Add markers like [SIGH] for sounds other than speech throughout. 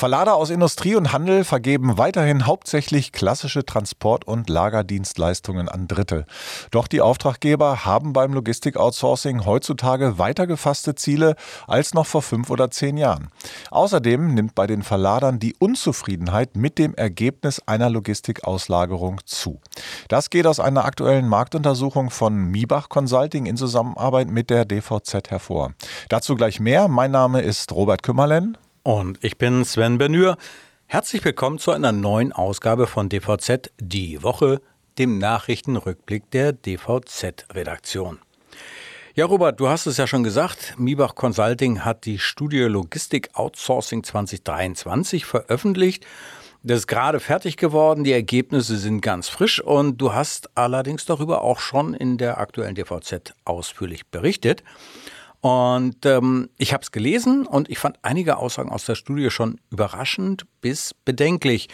Verlader aus Industrie und Handel vergeben weiterhin hauptsächlich klassische Transport- und Lagerdienstleistungen an Dritte. Doch die Auftraggeber haben beim Logistik-Outsourcing heutzutage weiter gefasste Ziele als noch vor fünf oder zehn Jahren. Außerdem nimmt bei den Verladern die Unzufriedenheit mit dem Ergebnis einer Logistikauslagerung zu. Das geht aus einer aktuellen Marktuntersuchung von Miebach Consulting in Zusammenarbeit mit der DVZ hervor. Dazu gleich mehr. Mein Name ist Robert Kümmerlen. Und ich bin Sven Benür. Herzlich willkommen zu einer neuen Ausgabe von DVZ Die Woche, dem Nachrichtenrückblick der DVZ-Redaktion. Ja, Robert, du hast es ja schon gesagt. Miebach Consulting hat die Studie Logistik Outsourcing 2023 veröffentlicht. Das ist gerade fertig geworden. Die Ergebnisse sind ganz frisch und du hast allerdings darüber auch schon in der aktuellen DVZ ausführlich berichtet. Und ähm, ich habe es gelesen und ich fand einige Aussagen aus der Studie schon überraschend bis bedenklich.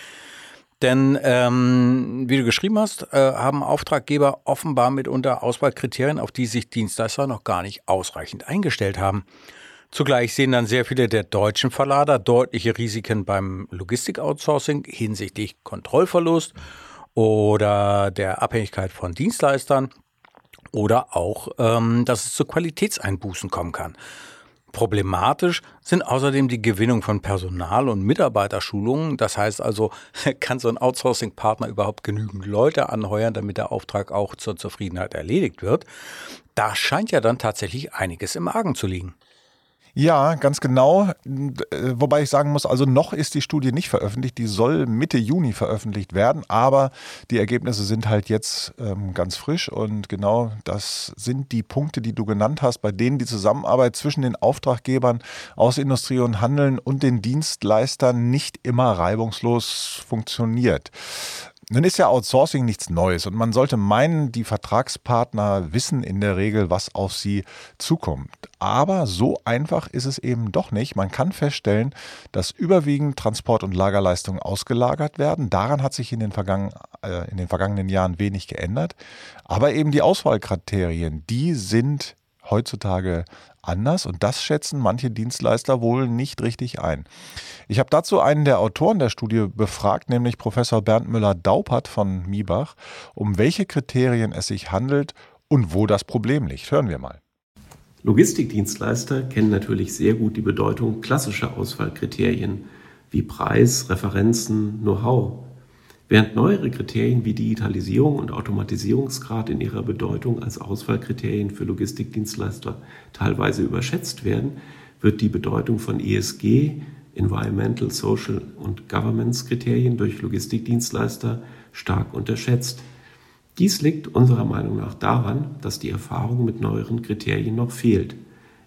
Denn ähm, wie du geschrieben hast, äh, haben Auftraggeber offenbar mitunter Auswahlkriterien, auf die sich Dienstleister noch gar nicht ausreichend eingestellt haben. Zugleich sehen dann sehr viele der deutschen Verlader deutliche Risiken beim Logistik-Outsourcing hinsichtlich Kontrollverlust oder der Abhängigkeit von Dienstleistern oder auch, ähm, dass es zu Qualitätseinbußen kommen kann. Problematisch sind außerdem die Gewinnung von Personal- und Mitarbeiterschulungen. Das heißt also, [LAUGHS] kann so ein Outsourcing-Partner überhaupt genügend Leute anheuern, damit der Auftrag auch zur Zufriedenheit erledigt wird? Da scheint ja dann tatsächlich einiges im Argen zu liegen. Ja, ganz genau. Wobei ich sagen muss, also noch ist die Studie nicht veröffentlicht. Die soll Mitte Juni veröffentlicht werden, aber die Ergebnisse sind halt jetzt ähm, ganz frisch und genau das sind die Punkte, die du genannt hast, bei denen die Zusammenarbeit zwischen den Auftraggebern aus Industrie und Handeln und den Dienstleistern nicht immer reibungslos funktioniert. Nun ist ja Outsourcing nichts Neues und man sollte meinen, die Vertragspartner wissen in der Regel, was auf sie zukommt. Aber so einfach ist es eben doch nicht. Man kann feststellen, dass überwiegend Transport- und Lagerleistungen ausgelagert werden. Daran hat sich in den, vergangen, äh, in den vergangenen Jahren wenig geändert. Aber eben die Auswahlkriterien, die sind heutzutage anders und das schätzen manche Dienstleister wohl nicht richtig ein. Ich habe dazu einen der Autoren der Studie befragt, nämlich Professor Bernd Müller-Daupert von Miebach, um welche Kriterien es sich handelt und wo das Problem liegt. Hören wir mal. Logistikdienstleister kennen natürlich sehr gut die Bedeutung klassischer Auswahlkriterien wie Preis, Referenzen, Know-how. Während neuere Kriterien wie Digitalisierung und Automatisierungsgrad in ihrer Bedeutung als Auswahlkriterien für Logistikdienstleister teilweise überschätzt werden, wird die Bedeutung von ESG, Environmental, Social und Governance Kriterien durch Logistikdienstleister stark unterschätzt. Dies liegt unserer Meinung nach daran, dass die Erfahrung mit neueren Kriterien noch fehlt.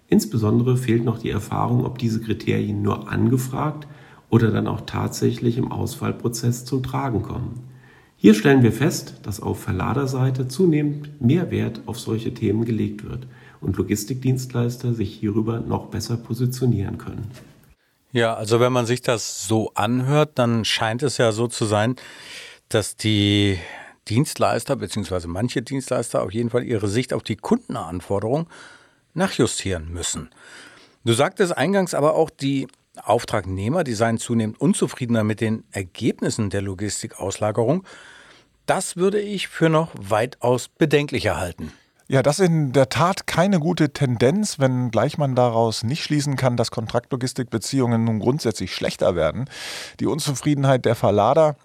Insbesondere fehlt noch die Erfahrung, ob diese Kriterien nur angefragt oder dann auch tatsächlich im Auswahlprozess zum Tragen kommen. Hier stellen wir fest, dass auf Verladerseite zunehmend mehr Wert auf solche Themen gelegt wird und Logistikdienstleister sich hierüber noch besser positionieren können. Ja, also wenn man sich das so anhört, dann scheint es ja so zu sein, dass die Dienstleister bzw. manche Dienstleister auf jeden Fall ihre Sicht auf die Kundenanforderung nachjustieren müssen. Du sagtest eingangs aber auch, die Auftragnehmer, die seien zunehmend unzufriedener mit den Ergebnissen der Logistikauslagerung. Das würde ich für noch weitaus bedenklicher halten. Ja, das ist in der Tat keine gute Tendenz, wenngleich man daraus nicht schließen kann, dass Kontraktlogistikbeziehungen nun grundsätzlich schlechter werden. Die Unzufriedenheit der Verlader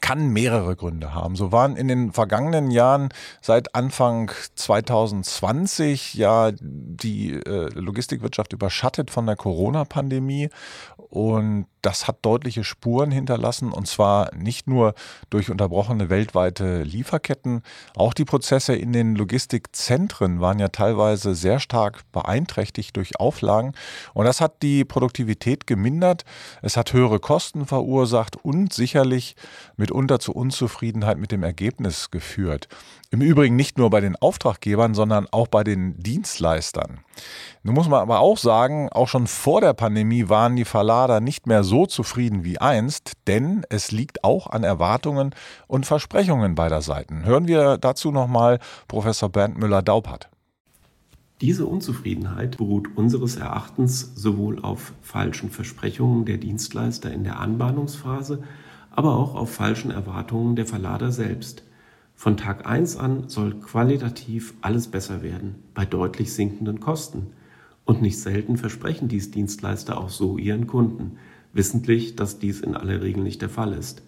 kann mehrere Gründe haben. So waren in den vergangenen Jahren seit Anfang 2020 ja die äh, Logistikwirtschaft überschattet von der Corona-Pandemie und das hat deutliche Spuren hinterlassen und zwar nicht nur durch unterbrochene weltweite Lieferketten, auch die Prozesse in den Logistikzentren waren ja teilweise sehr stark beeinträchtigt durch Auflagen. Und das hat die Produktivität gemindert, es hat höhere Kosten verursacht und sicherlich mitunter zu Unzufriedenheit mit dem Ergebnis geführt. Im Übrigen nicht nur bei den Auftraggebern, sondern auch bei den Dienstleistern. Nun muss man aber auch sagen, auch schon vor der Pandemie waren die Verlader nicht mehr so zufrieden wie einst, denn es liegt auch an Erwartungen und Versprechungen beider Seiten. Hören wir dazu nochmal Professor Bernd Müller-Daubert. Diese Unzufriedenheit beruht unseres Erachtens sowohl auf falschen Versprechungen der Dienstleister in der Anbahnungsphase, aber auch auf falschen Erwartungen der Verlader selbst. Von Tag 1 an soll qualitativ alles besser werden, bei deutlich sinkenden Kosten. Und nicht selten versprechen dies Dienstleister auch so ihren Kunden, wissentlich, dass dies in aller Regel nicht der Fall ist.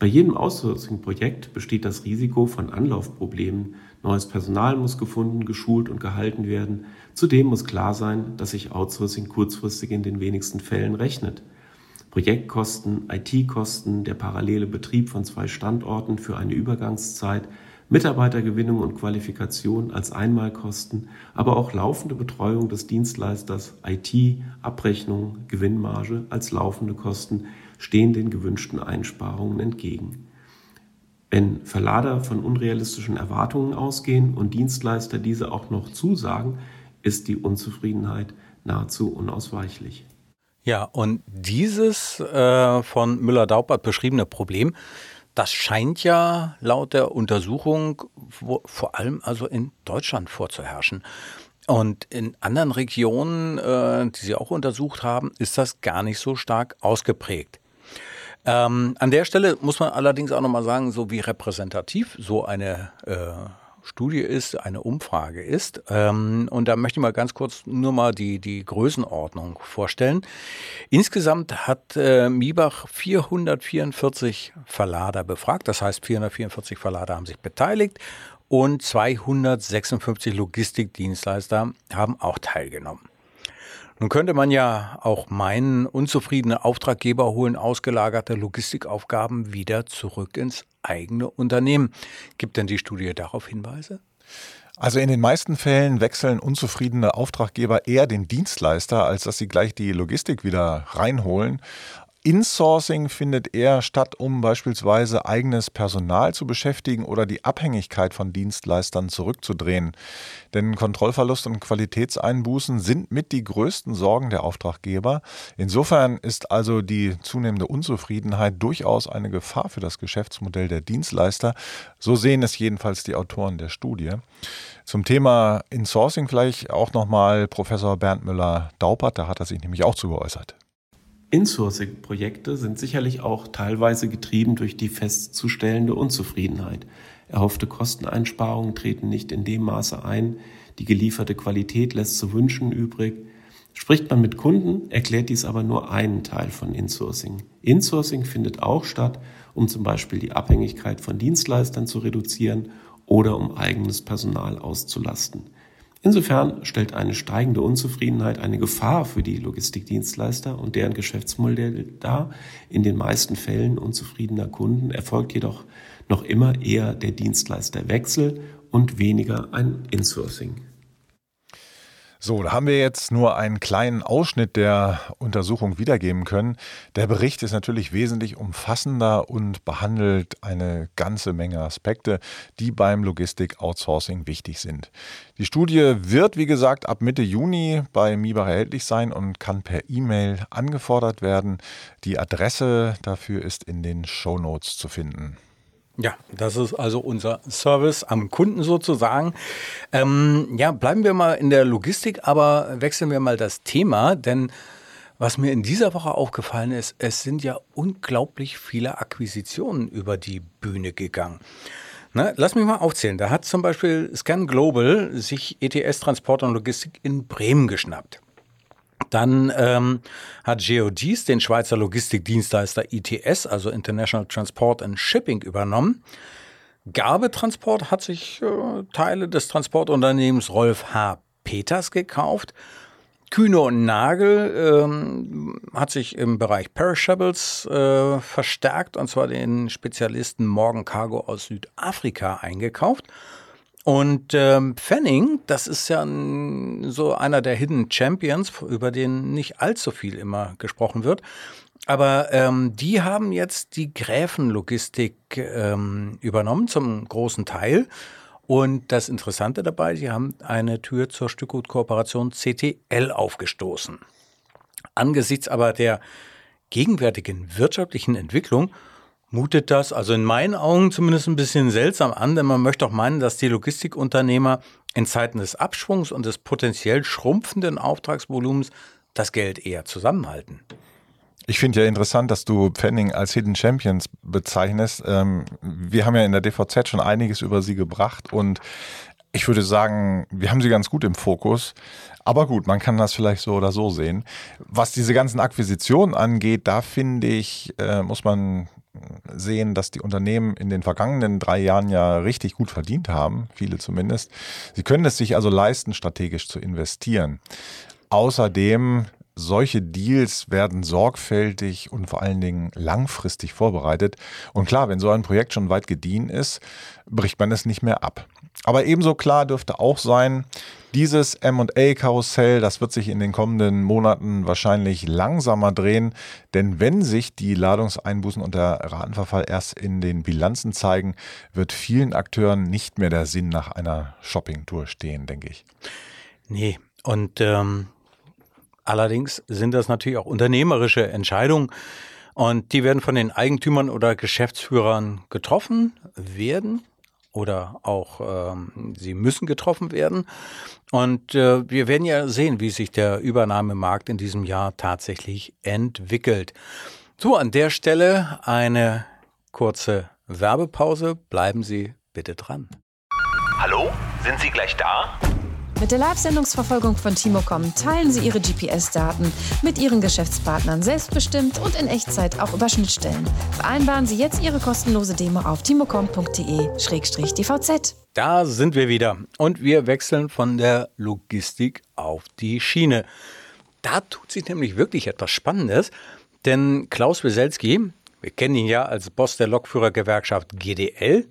Bei jedem Outsourcing-Projekt besteht das Risiko von Anlaufproblemen. Neues Personal muss gefunden, geschult und gehalten werden. Zudem muss klar sein, dass sich Outsourcing kurzfristig in den wenigsten Fällen rechnet. Projektkosten, IT-Kosten, der parallele Betrieb von zwei Standorten für eine Übergangszeit, Mitarbeitergewinnung und Qualifikation als Einmalkosten, aber auch laufende Betreuung des Dienstleisters, IT, Abrechnung, Gewinnmarge als laufende Kosten stehen den gewünschten Einsparungen entgegen. Wenn Verlader von unrealistischen Erwartungen ausgehen und Dienstleister diese auch noch zusagen, ist die Unzufriedenheit nahezu unausweichlich. Ja, und dieses äh, von Müller-Daubert beschriebene Problem, das scheint ja laut der Untersuchung wo, vor allem also in Deutschland vorzuherrschen. Und in anderen Regionen, äh, die Sie auch untersucht haben, ist das gar nicht so stark ausgeprägt. Ähm, an der Stelle muss man allerdings auch nochmal sagen, so wie repräsentativ so eine äh, Studie ist, eine Umfrage ist. Ähm, und da möchte ich mal ganz kurz nur mal die, die Größenordnung vorstellen. Insgesamt hat äh, Miebach 444 Verlader befragt. Das heißt, 444 Verlader haben sich beteiligt und 256 Logistikdienstleister haben auch teilgenommen. Nun könnte man ja auch meinen, unzufriedene Auftraggeber holen ausgelagerte Logistikaufgaben wieder zurück ins eigene Unternehmen. Gibt denn die Studie darauf Hinweise? Also in den meisten Fällen wechseln unzufriedene Auftraggeber eher den Dienstleister, als dass sie gleich die Logistik wieder reinholen. Insourcing findet eher statt, um beispielsweise eigenes Personal zu beschäftigen oder die Abhängigkeit von Dienstleistern zurückzudrehen. Denn Kontrollverlust und Qualitätseinbußen sind mit die größten Sorgen der Auftraggeber. Insofern ist also die zunehmende Unzufriedenheit durchaus eine Gefahr für das Geschäftsmodell der Dienstleister. So sehen es jedenfalls die Autoren der Studie. Zum Thema Insourcing vielleicht auch nochmal Professor Bernd Müller-Daupert, da hat er sich nämlich auch zu geäußert. Insourcing-Projekte sind sicherlich auch teilweise getrieben durch die festzustellende Unzufriedenheit. Erhoffte Kosteneinsparungen treten nicht in dem Maße ein, die gelieferte Qualität lässt zu wünschen übrig. Spricht man mit Kunden, erklärt dies aber nur einen Teil von Insourcing. Insourcing findet auch statt, um zum Beispiel die Abhängigkeit von Dienstleistern zu reduzieren oder um eigenes Personal auszulasten. Insofern stellt eine steigende Unzufriedenheit eine Gefahr für die Logistikdienstleister und deren Geschäftsmodell dar. In den meisten Fällen unzufriedener Kunden erfolgt jedoch noch immer eher der Dienstleisterwechsel und weniger ein Insourcing. So, da haben wir jetzt nur einen kleinen Ausschnitt der Untersuchung wiedergeben können. Der Bericht ist natürlich wesentlich umfassender und behandelt eine ganze Menge Aspekte, die beim Logistik-Outsourcing wichtig sind. Die Studie wird, wie gesagt, ab Mitte Juni bei MIBA erhältlich sein und kann per E-Mail angefordert werden. Die Adresse dafür ist in den Show Notes zu finden. Ja, das ist also unser Service am Kunden sozusagen. Ähm, ja, bleiben wir mal in der Logistik, aber wechseln wir mal das Thema, denn was mir in dieser Woche aufgefallen ist, es sind ja unglaublich viele Akquisitionen über die Bühne gegangen. Na, lass mich mal aufzählen. Da hat zum Beispiel Scan Global sich ETS Transport und Logistik in Bremen geschnappt. Dann ähm, hat GeoGs den Schweizer Logistikdienstleister ITS, also International Transport and Shipping, übernommen. Gabetransport hat sich äh, Teile des Transportunternehmens Rolf H. Peters gekauft. Kühne und Nagel ähm, hat sich im Bereich Perishables äh, verstärkt, und zwar den Spezialisten Morgan Cargo aus Südafrika eingekauft. Und ähm, Fanning, das ist ja ein, so einer der Hidden Champions, über den nicht allzu viel immer gesprochen wird. Aber ähm, die haben jetzt die Gräfenlogistik ähm, übernommen zum großen Teil. Und das Interessante dabei, sie haben eine Tür zur Stückgutkooperation CTL aufgestoßen. Angesichts aber der gegenwärtigen wirtschaftlichen Entwicklung mutet das, also in meinen Augen zumindest ein bisschen seltsam an, denn man möchte auch meinen, dass die Logistikunternehmer in Zeiten des Abschwungs und des potenziell schrumpfenden Auftragsvolumens das Geld eher zusammenhalten. Ich finde ja interessant, dass du Pfenning als Hidden Champions bezeichnest. Ähm, wir haben ja in der DVZ schon einiges über sie gebracht und ich würde sagen, wir haben sie ganz gut im Fokus. Aber gut, man kann das vielleicht so oder so sehen. Was diese ganzen Akquisitionen angeht, da finde ich, äh, muss man sehen, dass die Unternehmen in den vergangenen drei Jahren ja richtig gut verdient haben, viele zumindest. Sie können es sich also leisten, strategisch zu investieren. Außerdem solche Deals werden sorgfältig und vor allen Dingen langfristig vorbereitet. Und klar, wenn so ein Projekt schon weit gediehen ist, bricht man es nicht mehr ab. Aber ebenso klar dürfte auch sein, dieses MA-Karussell, das wird sich in den kommenden Monaten wahrscheinlich langsamer drehen, denn wenn sich die Ladungseinbußen und der Ratenverfall erst in den Bilanzen zeigen, wird vielen Akteuren nicht mehr der Sinn nach einer Shoppingtour stehen, denke ich. Nee, und ähm, Allerdings sind das natürlich auch unternehmerische Entscheidungen und die werden von den Eigentümern oder Geschäftsführern getroffen werden oder auch ähm, sie müssen getroffen werden. Und äh, wir werden ja sehen, wie sich der Übernahmemarkt in diesem Jahr tatsächlich entwickelt. So, an der Stelle eine kurze Werbepause. Bleiben Sie bitte dran. Hallo, sind Sie gleich da? Mit der Live-Sendungsverfolgung von Timocom teilen Sie Ihre GPS-Daten mit Ihren Geschäftspartnern selbstbestimmt und in Echtzeit auch über Schnittstellen. Vereinbaren Sie jetzt Ihre kostenlose Demo auf timocom.de-dvz. Da sind wir wieder und wir wechseln von der Logistik auf die Schiene. Da tut sich nämlich wirklich etwas Spannendes, denn Klaus Wieselski, wir kennen ihn ja als Boss der Lokführergewerkschaft GDL,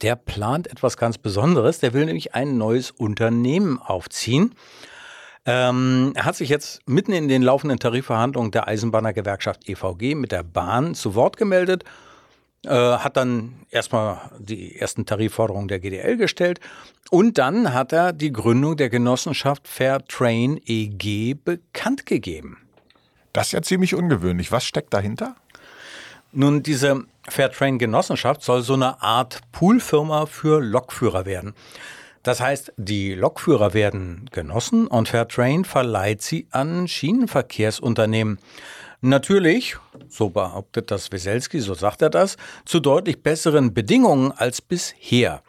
der plant etwas ganz Besonderes. Der will nämlich ein neues Unternehmen aufziehen. Ähm, er hat sich jetzt mitten in den laufenden Tarifverhandlungen der Eisenbahnergewerkschaft EVG mit der Bahn zu Wort gemeldet, äh, hat dann erstmal die ersten Tarifforderungen der GDL gestellt und dann hat er die Gründung der Genossenschaft Fairtrain EG bekannt gegeben. Das ist ja ziemlich ungewöhnlich. Was steckt dahinter? Nun, diese Fairtrain-Genossenschaft soll so eine Art Poolfirma für Lokführer werden. Das heißt, die Lokführer werden genossen und Fairtrain verleiht sie an Schienenverkehrsunternehmen. Natürlich, so behauptet das Weselski, so sagt er das, zu deutlich besseren Bedingungen als bisher.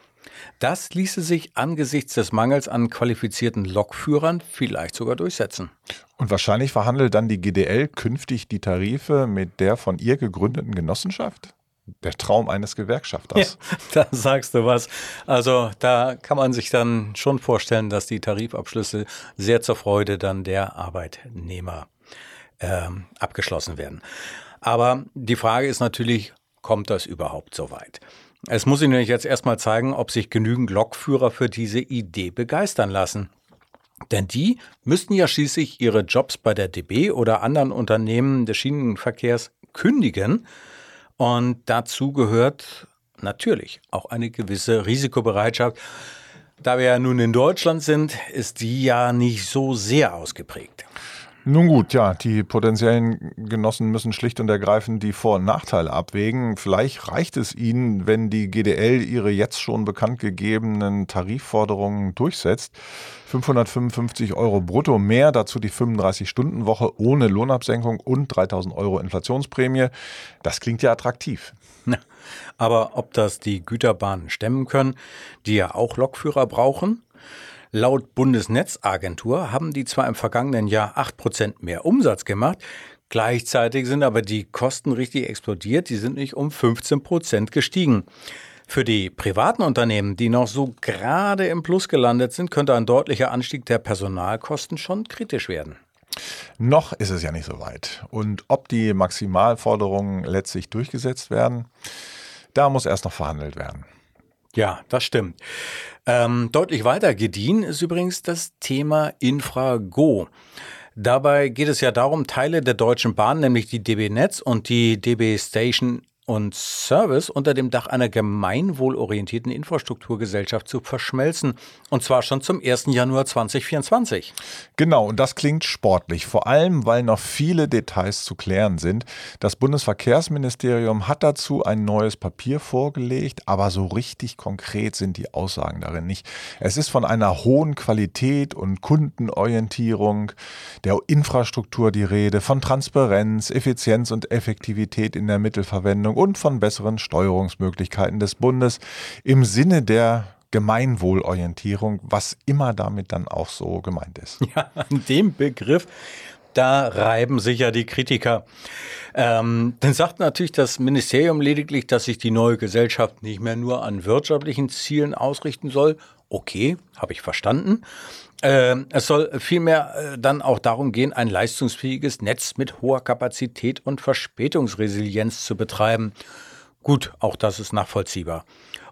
Das ließe sich angesichts des Mangels an qualifizierten Lokführern vielleicht sogar durchsetzen. Und wahrscheinlich verhandelt dann die GDL künftig die Tarife mit der von ihr gegründeten Genossenschaft? Der Traum eines Gewerkschafters. Ja, [LAUGHS] da sagst du was. Also da kann man sich dann schon vorstellen, dass die Tarifabschlüsse sehr zur Freude dann der Arbeitnehmer ähm, abgeschlossen werden. Aber die Frage ist natürlich, kommt das überhaupt so weit? Es muss Ihnen jetzt erstmal zeigen, ob sich genügend Lokführer für diese Idee begeistern lassen. Denn die müssten ja schließlich ihre Jobs bei der DB oder anderen Unternehmen des Schienenverkehrs kündigen. Und dazu gehört natürlich auch eine gewisse Risikobereitschaft. Da wir ja nun in Deutschland sind, ist die ja nicht so sehr ausgeprägt. Nun gut, ja, die potenziellen Genossen müssen schlicht und ergreifend die Vor- und Nachteile abwägen. Vielleicht reicht es ihnen, wenn die GDL ihre jetzt schon bekannt gegebenen Tarifforderungen durchsetzt. 555 Euro brutto mehr, dazu die 35-Stunden-Woche ohne Lohnabsenkung und 3000 Euro Inflationsprämie. Das klingt ja attraktiv. Aber ob das die Güterbahnen stemmen können, die ja auch Lokführer brauchen? Laut Bundesnetzagentur haben die zwar im vergangenen Jahr 8% mehr Umsatz gemacht, gleichzeitig sind aber die Kosten richtig explodiert, die sind nicht um 15% gestiegen. Für die privaten Unternehmen, die noch so gerade im Plus gelandet sind, könnte ein deutlicher Anstieg der Personalkosten schon kritisch werden. Noch ist es ja nicht so weit. Und ob die Maximalforderungen letztlich durchgesetzt werden, da muss erst noch verhandelt werden. Ja, das stimmt. Ähm, deutlich weiter gediehen ist übrigens das Thema Infrago. Dabei geht es ja darum, Teile der Deutschen Bahn, nämlich die DB Netz und die DB Station und Service unter dem Dach einer gemeinwohlorientierten Infrastrukturgesellschaft zu verschmelzen. Und zwar schon zum 1. Januar 2024. Genau, und das klingt sportlich, vor allem weil noch viele Details zu klären sind. Das Bundesverkehrsministerium hat dazu ein neues Papier vorgelegt, aber so richtig konkret sind die Aussagen darin nicht. Es ist von einer hohen Qualität und Kundenorientierung der Infrastruktur die Rede, von Transparenz, Effizienz und Effektivität in der Mittelverwendung und von besseren Steuerungsmöglichkeiten des Bundes im Sinne der Gemeinwohlorientierung, was immer damit dann auch so gemeint ist. [LAUGHS] Ja, an dem Begriff, da reiben sich ja die Kritiker. Ähm, dann sagt natürlich das Ministerium lediglich, dass sich die neue Gesellschaft nicht mehr nur an wirtschaftlichen Zielen ausrichten soll. Okay, habe ich verstanden. Ähm, es soll vielmehr äh, dann auch darum gehen, ein leistungsfähiges Netz mit hoher Kapazität und Verspätungsresilienz zu betreiben. Gut, auch das ist nachvollziehbar.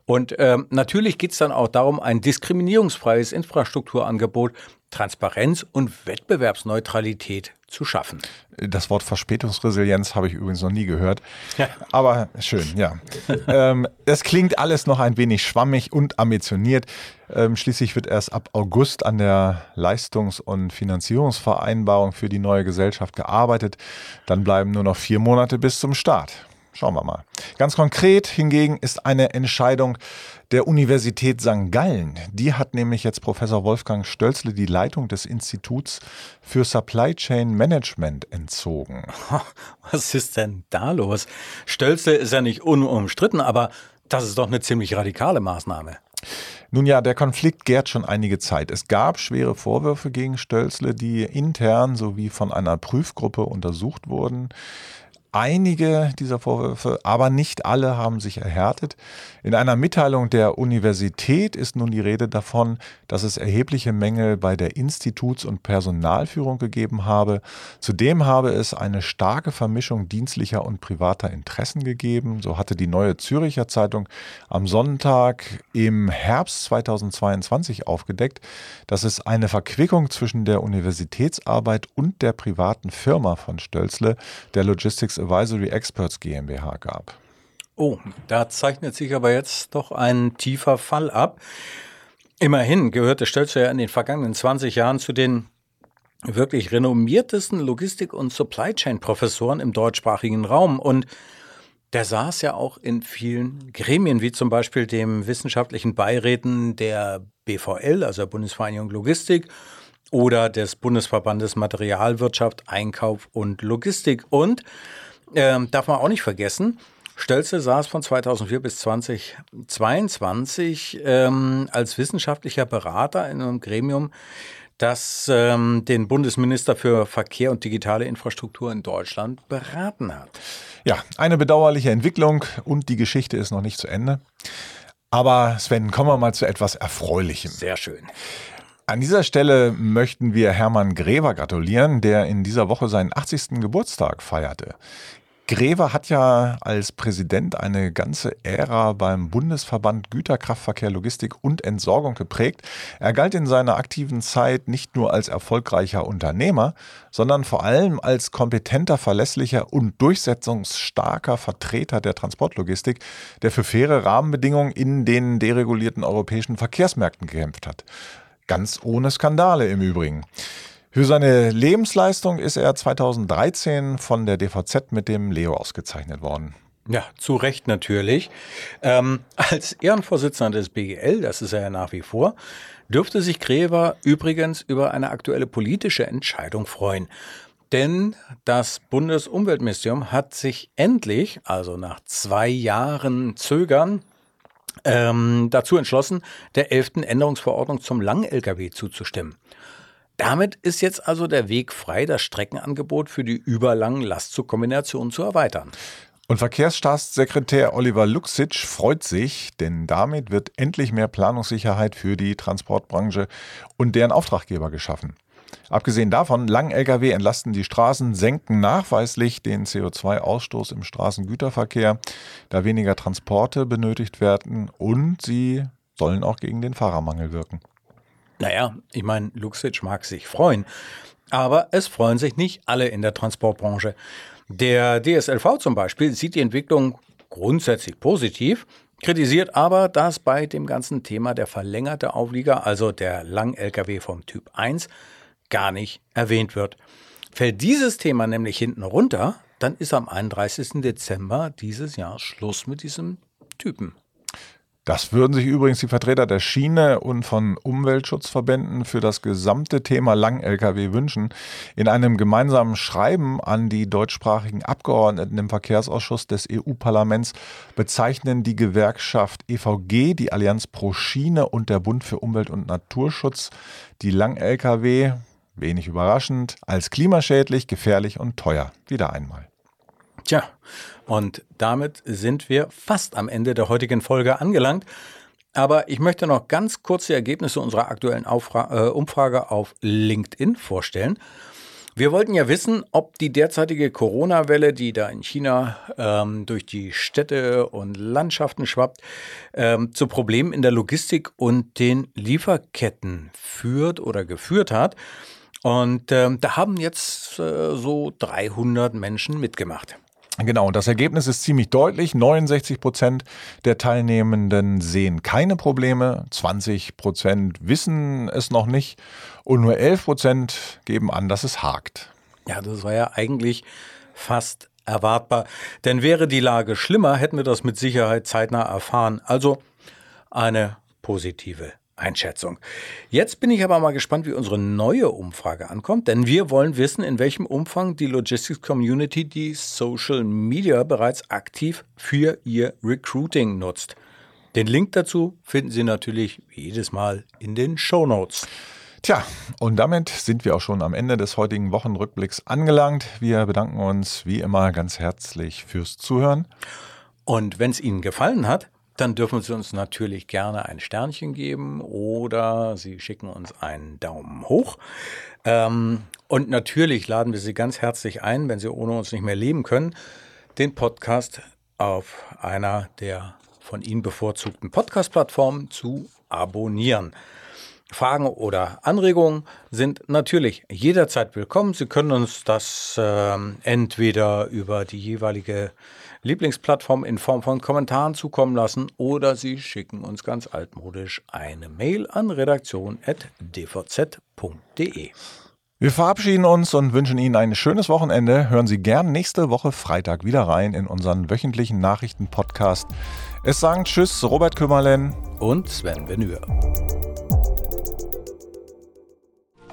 Und ähm, natürlich geht es dann auch darum, ein diskriminierungsfreies Infrastrukturangebot, Transparenz und Wettbewerbsneutralität zu schaffen. Das Wort Verspätungsresilienz habe ich übrigens noch nie gehört. Ja. Aber schön, ja. [LAUGHS] ähm, es klingt alles noch ein wenig schwammig und ambitioniert. Ähm, schließlich wird erst ab August an der Leistungs- und Finanzierungsvereinbarung für die neue Gesellschaft gearbeitet. Dann bleiben nur noch vier Monate bis zum Start. Schauen wir mal. Ganz konkret hingegen ist eine Entscheidung der Universität St. Gallen. Die hat nämlich jetzt Professor Wolfgang Stölzle die Leitung des Instituts für Supply Chain Management entzogen. Was ist denn da los? Stölzle ist ja nicht unumstritten, aber das ist doch eine ziemlich radikale Maßnahme. Nun ja, der Konflikt gärt schon einige Zeit. Es gab schwere Vorwürfe gegen Stölzle, die intern sowie von einer Prüfgruppe untersucht wurden. Einige dieser Vorwürfe, aber nicht alle haben sich erhärtet. In einer Mitteilung der Universität ist nun die Rede davon, dass es erhebliche Mängel bei der Instituts- und Personalführung gegeben habe. Zudem habe es eine starke Vermischung dienstlicher und privater Interessen gegeben. So hatte die Neue Züricher Zeitung am Sonntag im Herbst 2022 aufgedeckt, dass es eine Verquickung zwischen der Universitätsarbeit und der privaten Firma von Stölzle, der Logistics Advisory Experts GmbH gab. Oh, da zeichnet sich aber jetzt doch ein tiefer Fall ab. Immerhin gehörte Stölzer ja in den vergangenen 20 Jahren zu den wirklich renommiertesten Logistik- und Supply Chain-Professoren im deutschsprachigen Raum und der saß ja auch in vielen Gremien, wie zum Beispiel dem wissenschaftlichen Beiräten der BVL, also der Bundesvereinigung Logistik, oder des Bundesverbandes Materialwirtschaft, Einkauf und Logistik. Und ähm, darf man auch nicht vergessen, Stölze saß von 2004 bis 2022 ähm, als wissenschaftlicher Berater in einem Gremium, das ähm, den Bundesminister für Verkehr und digitale Infrastruktur in Deutschland beraten hat. Ja, eine bedauerliche Entwicklung und die Geschichte ist noch nicht zu Ende. Aber Sven, kommen wir mal zu etwas Erfreulichem. Sehr schön. An dieser Stelle möchten wir Hermann Grever gratulieren, der in dieser Woche seinen 80. Geburtstag feierte. Grever hat ja als Präsident eine ganze Ära beim Bundesverband Güterkraftverkehr, Logistik und Entsorgung geprägt. Er galt in seiner aktiven Zeit nicht nur als erfolgreicher Unternehmer, sondern vor allem als kompetenter, verlässlicher und durchsetzungsstarker Vertreter der Transportlogistik, der für faire Rahmenbedingungen in den deregulierten europäischen Verkehrsmärkten gekämpft hat. Ganz ohne Skandale im Übrigen. Für seine Lebensleistung ist er 2013 von der DVZ mit dem Leo ausgezeichnet worden. Ja, zu Recht natürlich. Ähm, als Ehrenvorsitzender des BGL, das ist er ja nach wie vor, dürfte sich Gräver übrigens über eine aktuelle politische Entscheidung freuen. Denn das Bundesumweltministerium hat sich endlich, also nach zwei Jahren Zögern, ähm, dazu entschlossen, der elften Änderungsverordnung zum Lang-Lkw zuzustimmen. Damit ist jetzt also der Weg frei, das Streckenangebot für die überlangen Lastzugkombinationen zu erweitern. Und Verkehrsstaatssekretär Oliver Luxic freut sich, denn damit wird endlich mehr Planungssicherheit für die Transportbranche und deren Auftraggeber geschaffen. Abgesehen davon, Lang-Lkw entlasten die Straßen, senken nachweislich den CO2-Ausstoß im Straßengüterverkehr, da weniger Transporte benötigt werden und sie sollen auch gegen den Fahrermangel wirken. Naja, ich meine, Luxic mag sich freuen, aber es freuen sich nicht alle in der Transportbranche. Der DSLV zum Beispiel sieht die Entwicklung grundsätzlich positiv, kritisiert aber, dass bei dem ganzen Thema der verlängerte Auflieger, also der Lang-LKW vom Typ 1, gar nicht erwähnt wird. Fällt dieses Thema nämlich hinten runter, dann ist am 31. Dezember dieses Jahr Schluss mit diesem Typen. Das würden sich übrigens die Vertreter der Schiene und von Umweltschutzverbänden für das gesamte Thema Lang-Lkw wünschen. In einem gemeinsamen Schreiben an die deutschsprachigen Abgeordneten im Verkehrsausschuss des EU-Parlaments bezeichnen die Gewerkschaft EVG, die Allianz pro Schiene und der Bund für Umwelt und Naturschutz die Lang-Lkw, wenig überraschend, als klimaschädlich, gefährlich und teuer. Wieder einmal. Tja, und damit sind wir fast am Ende der heutigen Folge angelangt. Aber ich möchte noch ganz kurz die Ergebnisse unserer aktuellen Aufra äh, Umfrage auf LinkedIn vorstellen. Wir wollten ja wissen, ob die derzeitige Corona-Welle, die da in China ähm, durch die Städte und Landschaften schwappt, ähm, zu Problemen in der Logistik und den Lieferketten führt oder geführt hat. Und ähm, da haben jetzt äh, so 300 Menschen mitgemacht. Genau, und das Ergebnis ist ziemlich deutlich. 69 Prozent der Teilnehmenden sehen keine Probleme, 20 Prozent wissen es noch nicht und nur 11 Prozent geben an, dass es hakt. Ja, das war ja eigentlich fast erwartbar. Denn wäre die Lage schlimmer, hätten wir das mit Sicherheit zeitnah erfahren. Also eine positive Einschätzung. Jetzt bin ich aber mal gespannt, wie unsere neue Umfrage ankommt, denn wir wollen wissen, in welchem Umfang die Logistics Community die Social Media bereits aktiv für ihr Recruiting nutzt. Den Link dazu finden Sie natürlich jedes Mal in den Show Notes. Tja, und damit sind wir auch schon am Ende des heutigen Wochenrückblicks angelangt. Wir bedanken uns wie immer ganz herzlich fürs Zuhören. Und wenn es Ihnen gefallen hat, dann dürfen Sie uns natürlich gerne ein Sternchen geben oder Sie schicken uns einen Daumen hoch. Ähm, und natürlich laden wir Sie ganz herzlich ein, wenn Sie ohne uns nicht mehr leben können, den Podcast auf einer der von Ihnen bevorzugten Podcast-Plattformen zu abonnieren. Fragen oder Anregungen sind natürlich jederzeit willkommen. Sie können uns das äh, entweder über die jeweilige Lieblingsplattform in Form von Kommentaren zukommen lassen oder Sie schicken uns ganz altmodisch eine Mail an redaktion.dvz.de. Wir verabschieden uns und wünschen Ihnen ein schönes Wochenende. Hören Sie gern nächste Woche Freitag wieder rein in unseren wöchentlichen Nachrichten-Podcast. Es sagen Tschüss, Robert Kümmerlen und Sven Venür.